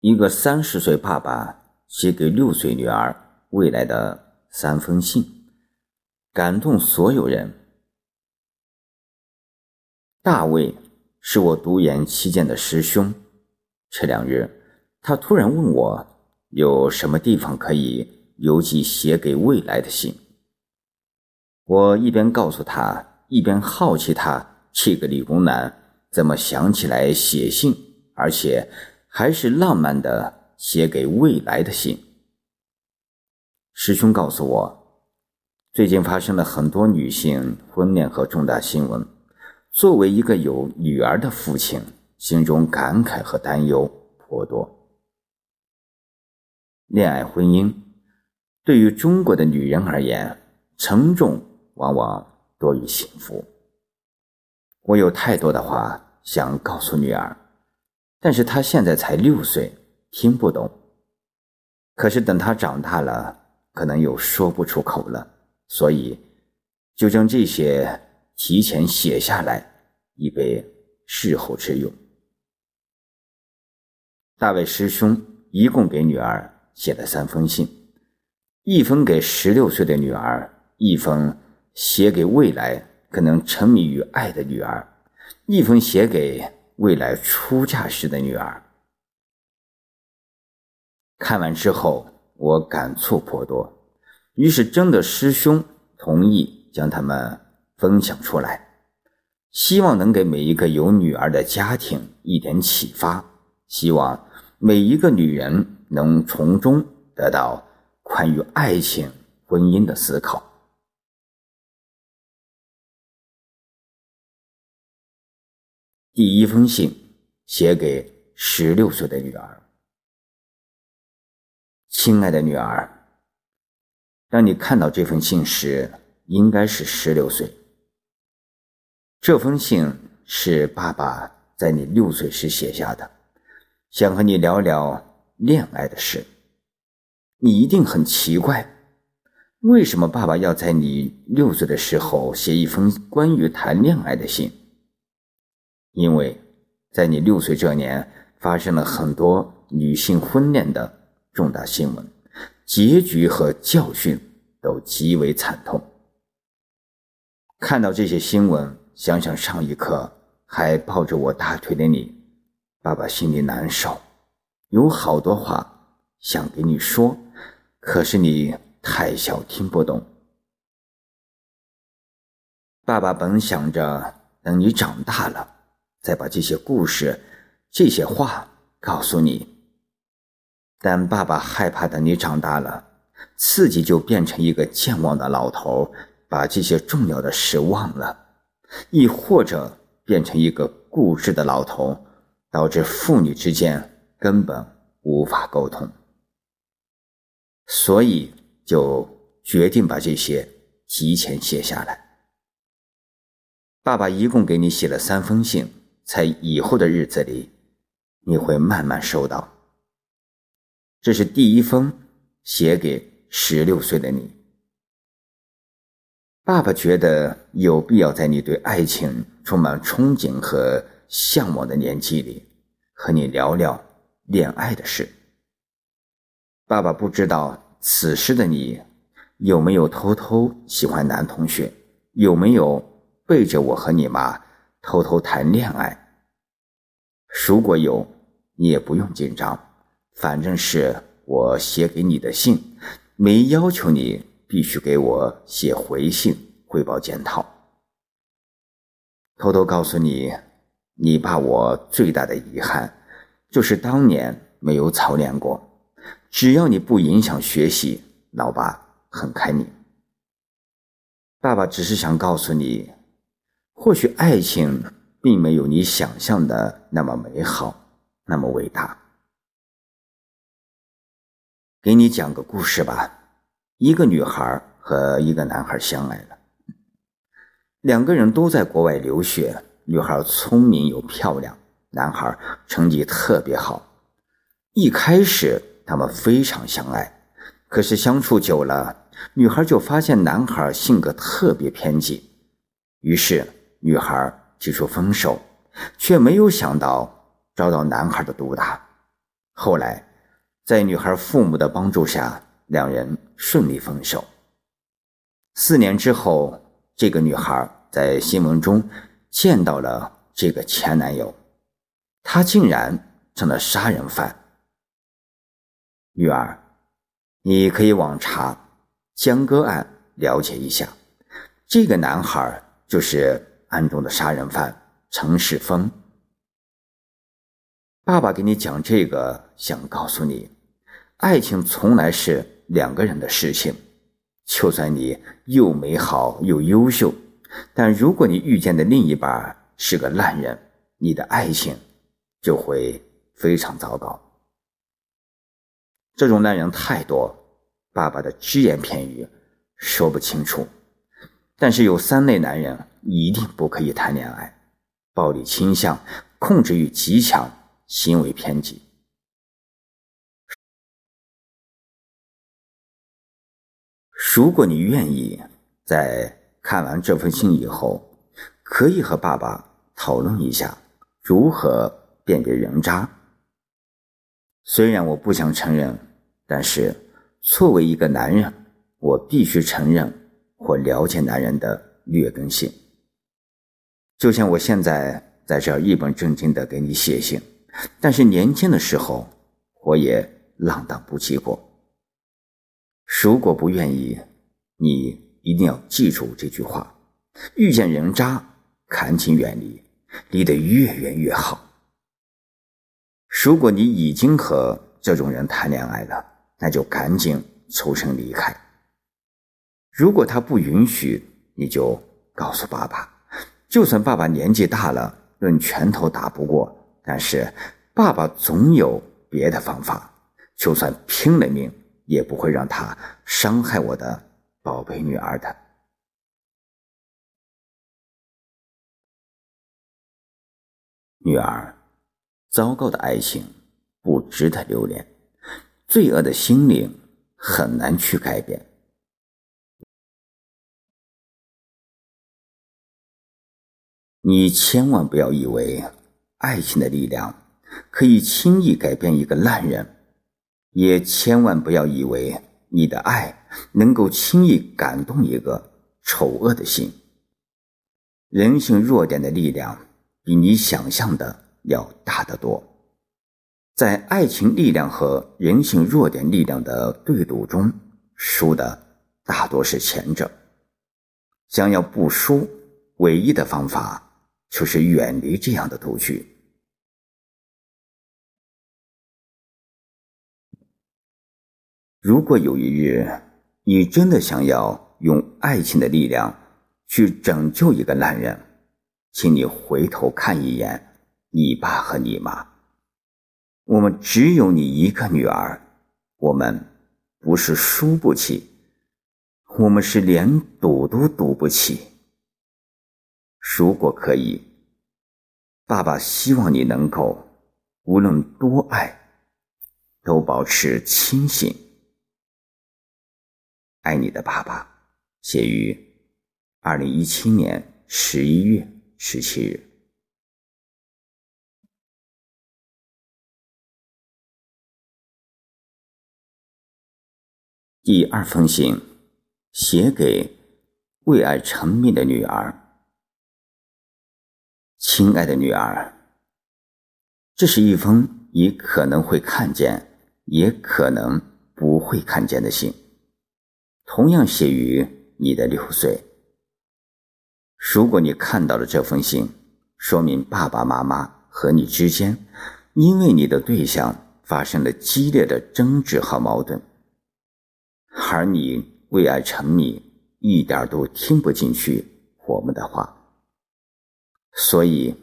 一个三十岁爸爸写给六岁女儿未来的三封信，感动所有人。大卫是我读研期间的师兄，这两日他突然问我有什么地方可以邮寄写给未来的信。我一边告诉他，一边好奇他这个理工男怎么想起来写信，而且。还是浪漫的写给未来的信。师兄告诉我，最近发生了很多女性婚恋和重大新闻。作为一个有女儿的父亲，心中感慨和担忧颇多。恋爱婚姻对于中国的女人而言，沉重往往多于幸福。我有太多的话想告诉女儿。但是他现在才六岁，听不懂。可是等他长大了，可能又说不出口了，所以就将这些提前写下来，以备事后之用。大卫师兄一共给女儿写了三封信，一封给十六岁的女儿，一封写给未来可能沉迷于爱的女儿，一封写给。未来出嫁时的女儿，看完之后我感触颇多，于是征得师兄同意将他们分享出来，希望能给每一个有女儿的家庭一点启发，希望每一个女人能从中得到关于爱情、婚姻的思考。第一封信写给十六岁的女儿，亲爱的女儿，当你看到这封信时，应该是十六岁。这封信是爸爸在你六岁时写下的，想和你聊聊恋爱的事。你一定很奇怪，为什么爸爸要在你六岁的时候写一封关于谈恋爱的信？因为，在你六岁这年，发生了很多女性婚恋的重大新闻，结局和教训都极为惨痛。看到这些新闻，想想上一刻还抱着我大腿的你，爸爸心里难受，有好多话想给你说，可是你太小听不懂。爸爸本想着等你长大了。再把这些故事、这些话告诉你，但爸爸害怕等你长大了，自己就变成一个健忘的老头，把这些重要的事忘了；亦或者变成一个固执的老头，导致父女之间根本无法沟通。所以就决定把这些提前写下来。爸爸一共给你写了三封信。在以后的日子里，你会慢慢收到。这是第一封写给十六岁的你。爸爸觉得有必要在你对爱情充满憧憬和向往的年纪里，和你聊聊恋爱的事。爸爸不知道此时的你有没有偷偷喜欢男同学，有没有背着我和你妈。偷偷谈恋爱，如果有，你也不用紧张，反正是我写给你的信，没要求你必须给我写回信汇报检讨。偷偷告诉你，你爸我最大的遗憾，就是当年没有操练过。只要你不影响学习，老爸很开明。爸爸只是想告诉你。或许爱情并没有你想象的那么美好，那么伟大。给你讲个故事吧。一个女孩和一个男孩相爱了，两个人都在国外留学。女孩聪明又漂亮，男孩成绩特别好。一开始他们非常相爱，可是相处久了，女孩就发现男孩性格特别偏激，于是。女孩提出分手，却没有想到遭到男孩的毒打。后来，在女孩父母的帮助下，两人顺利分手。四年之后，这个女孩在新闻中见到了这个前男友，他竟然成了杀人犯。女儿，你可以网查江歌案了解一下，这个男孩就是案中的杀人犯陈世峰。爸爸给你讲这个，想告诉你，爱情从来是两个人的事情。就算你又美好又优秀，但如果你遇见的另一半是个烂人，你的爱情就会非常糟糕。这种男人太多，爸爸的只言片语说不清楚。但是有三类男人一定不可以谈恋爱：暴力倾向、控制欲极强、行为偏激。如果你愿意，在看完这封信以后，可以和爸爸讨论一下如何辨别人渣。虽然我不想承认，但是作为一个男人，我必须承认或了解男人的劣根性。就像我现在在这儿一本正经的给你写信，但是年轻的时候我也浪荡不羁过。如果不愿意，你一定要记住这句话：遇见人渣，赶紧远离，离得越远越好。如果你已经和这种人谈恋爱了，那就赶紧抽身离开。如果他不允许，你就告诉爸爸。就算爸爸年纪大了，论拳头打不过，但是爸爸总有别的方法，就算拼了命。也不会让他伤害我的宝贝女儿的，女儿。糟糕的爱情不值得留恋，罪恶的心灵很难去改变。你千万不要以为爱情的力量可以轻易改变一个烂人。也千万不要以为你的爱能够轻易感动一个丑恶的心。人性弱点的力量比你想象的要大得多。在爱情力量和人性弱点力量的对赌中，输的大多是前者。想要不输，唯一的方法就是远离这样的赌局。如果有一日，你真的想要用爱情的力量去拯救一个烂人，请你回头看一眼你爸和你妈。我们只有你一个女儿，我们不是输不起，我们是连赌都赌不起。如果可以，爸爸希望你能够无论多爱，都保持清醒。爱你的爸爸，写于二零一七年十一月十七日。第二封信，写给为爱沉迷的女儿。亲爱的女儿，这是一封你可能会看见，也可能不会看见的信。同样写于你的六岁。如果你看到了这封信，说明爸爸妈妈和你之间因为你的对象发生了激烈的争执和矛盾，而你为爱沉迷，一点都听不进去我们的话，所以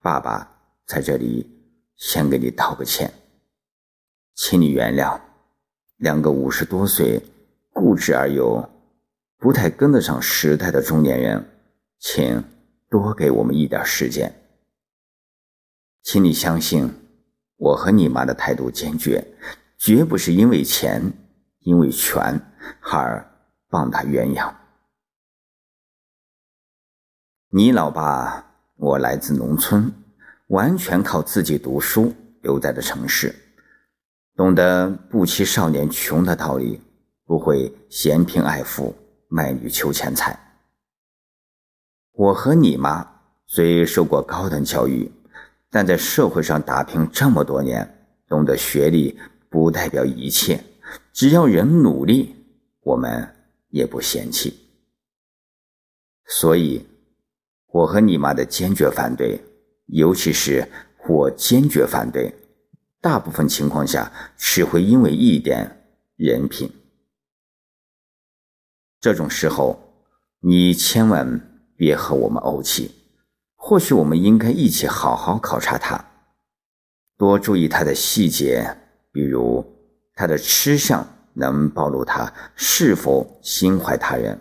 爸爸在这里先给你道个歉，请你原谅两个五十多岁。固执而又不太跟得上时代的中年人，请多给我们一点时间。请你相信，我和你妈的态度坚决，绝不是因为钱、因为权而棒打鸳鸯。你老爸，我来自农村，完全靠自己读书留在了城市，懂得不欺少年穷的道理，不会嫌贫爱富、卖女求钱财。我和你妈虽受过高等教育，但在社会上打拼这么多年，懂得学历不代表一切。只要人努力，我们也不嫌弃。所以，我和你妈的坚决反对，尤其是我坚决反对，大部分情况下只会因为一点人品。这种时候，你千万别和我们怄气。或许我们应该一起好好考察他，多注意他的细节，比如他的吃相能暴露他是否心怀他人。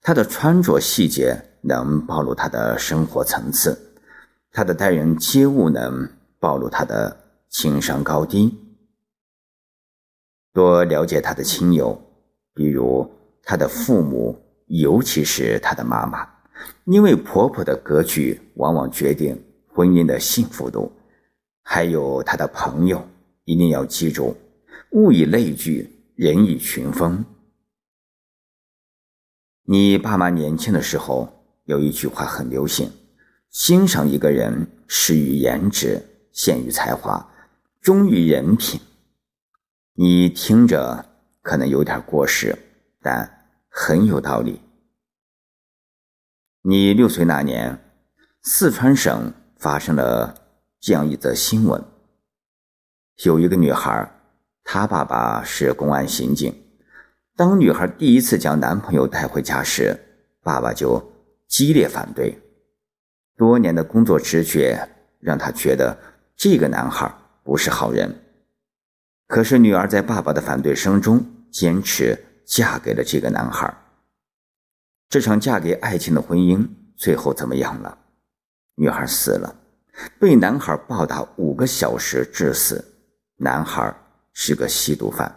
他的穿着细节能暴露他的生活层次，他的待人接物能暴露他的情商高低。多了解他的亲友，比如他的父母，尤其是他的妈妈，因为婆婆的格局往往决定婚姻的幸福度。还有他的朋友，一定要记住：物以类聚，人以群分。你爸妈年轻的时候有一句话很流行：欣赏一个人始于颜值，陷于才华，忠于人品。你听着可能有点过时，但很有道理。你六岁那年，四川省发生了这样一则新闻：有一个女孩，她爸爸是公安刑警。当女孩第一次将男朋友带回家时，爸爸就激烈反对。多年的工作直觉让他觉得这个男孩不是好人。可是女儿在爸爸的反对声中坚持嫁给了这个男孩。这场嫁给爱情的婚姻最后怎么样了？女孩死了，被男孩暴打五个小时致死。男孩是个吸毒犯。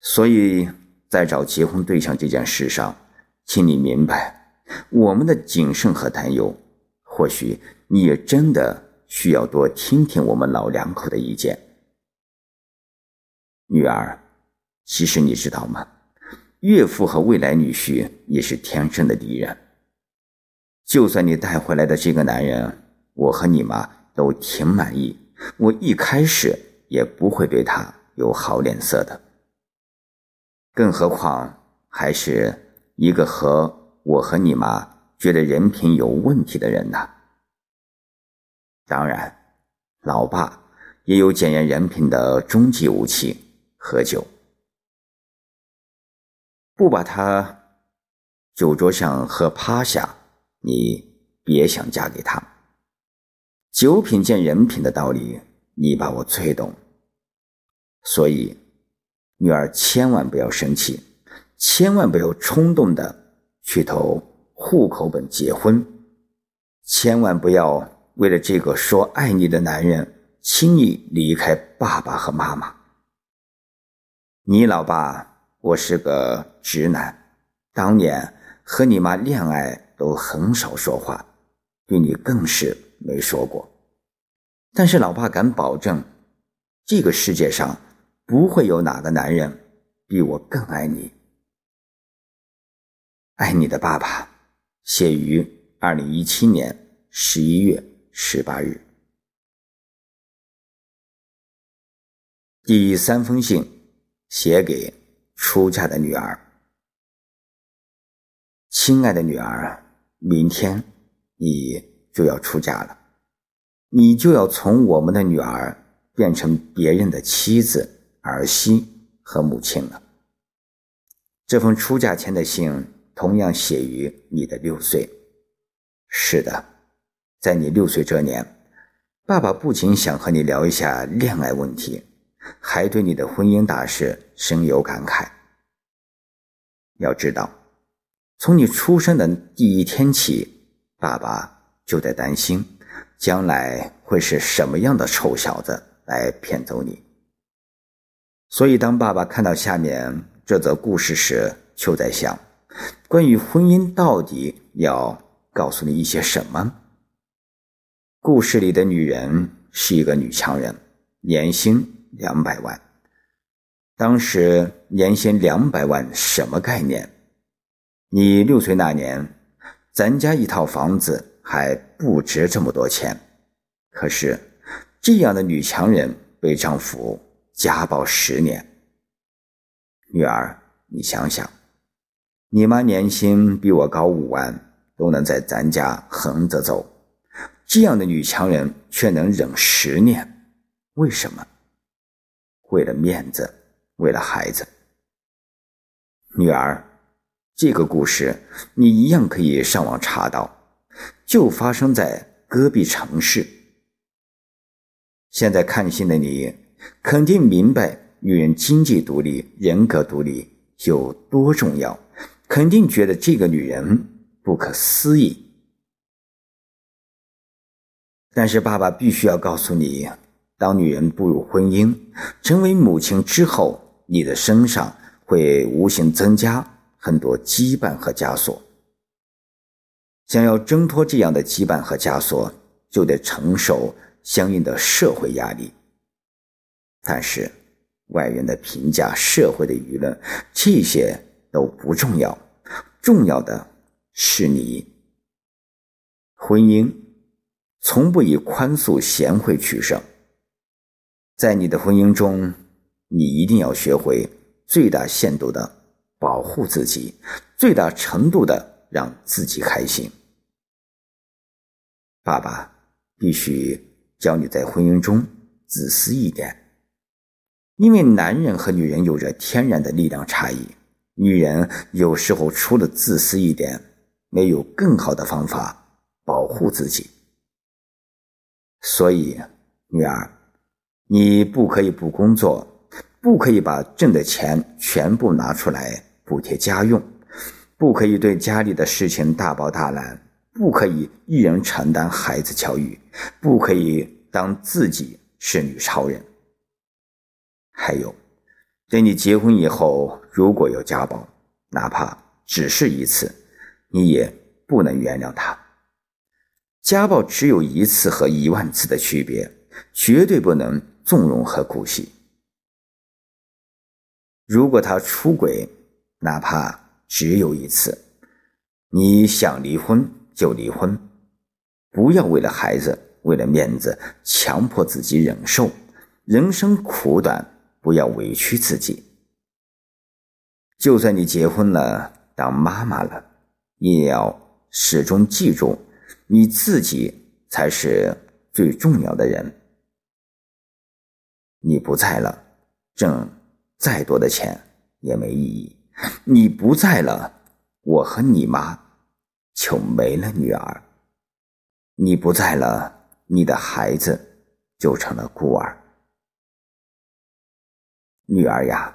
所以在找结婚对象这件事上，请你明白我们的谨慎和担忧。或许你也真的需要多听听我们老两口的意见。女儿，其实你知道吗？岳父和未来女婿也是天生的敌人。就算你带回来的这个男人，我和你妈都挺满意，我一开始也不会对他有好脸色的。更何况还是一个和我和你妈觉得人品有问题的人呢？当然，老爸也有检验人品的终极武器——喝酒。不把他酒桌上喝趴下，你别想嫁给他。酒品见人品的道理，你把我最懂。所以。女儿千万不要生气，千万不要冲动的去投户口本结婚，千万不要为了这个说爱你的男人轻易离开爸爸和妈妈。你老爸我是个直男，当年和你妈恋爱都很少说话，对你更是没说过。但是老爸敢保证，这个世界上。不会有哪个男人比我更爱你。爱你的爸爸，写于二零一七年十一月十八日。第三封信，写给出嫁的女儿。亲爱的女儿，明天你就要出嫁了，你就要从我们的女儿变成别人的妻子。儿媳和母亲了。这封出嫁前的信同样写于你的六岁。是的，在你六岁这年，爸爸不仅想和你聊一下恋爱问题，还对你的婚姻大事深有感慨。要知道，从你出生的第一天起，爸爸就在担心，将来会是什么样的臭小子来骗走你。所以，当爸爸看到下面这则故事时，就在想：关于婚姻，到底要告诉你一些什么？故事里的女人是一个女强人，年薪两百万。当时年薪两百万什么概念？你六岁那年，咱家一套房子还不值这么多钱。可是，这样的女强人被丈夫家暴十年。女儿，你想想，你妈年薪比我高五万，都能在咱家横着走，这样的女强人却能忍十年，为什么？为了面子，为了孩子。女儿。这个故事你一样可以上网查到，就发生在戈壁城市。现在看信的你，肯定明白女人经济独立、人格独立有多重要，肯定觉得这个女人不可思议。但是爸爸必须要告诉你，当女人步入婚姻、成为母亲之后，你的身上会无形增加。很多羁绊和枷锁，想要挣脱这样的羁绊和枷锁，就得承受相应的社会压力。但是，外人的评价、社会的舆论，这些都不重要，重要的是你。婚姻从不以宽恕、贤惠取胜，在你的婚姻中，你一定要学会最大限度的。保护自己，最大程度的让自己开心。爸爸必须教你在婚姻中自私一点，因为男人和女人有着天然的力量差异。女人有时候除了自私一点，没有更好的方法保护自己。所以，女儿，你不可以不工作，不可以把挣的钱全部拿出来。补贴家用，不可以对家里的事情大包大揽，不可以一人承担孩子教育，不可以当自己是女超人。还有，等你结婚以后，如果有家暴，哪怕只是一次，你也不能原谅他。家暴只有一次和一万次的区别，绝对不能纵容和姑息。如果他出轨，哪怕只有一次，你想离婚就离婚，不要为了孩子、为了面子强迫自己忍受。人生苦短，不要委屈自己。就算你结婚了，当妈妈了，你也要始终记住，你自己才是最重要的人。你不在了，挣再多的钱也没意义。你不在了，我和你妈就没了女儿。你不在了，你的孩子就成了孤儿。女儿呀，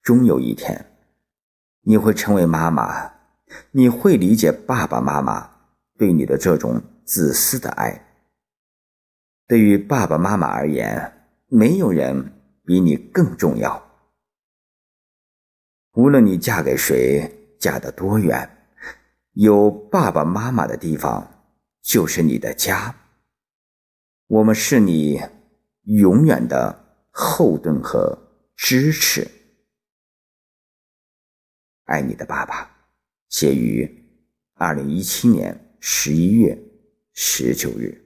终有一天，你会成为妈妈，你会理解爸爸妈妈对你的这种自私的爱。对于爸爸妈妈而言，没有人比你更重要。无论你嫁给谁，嫁得多远，有爸爸妈妈的地方就是你的家。我们是你永远的后盾和支持。爱你的爸爸，写于二零一七年十一月十九日。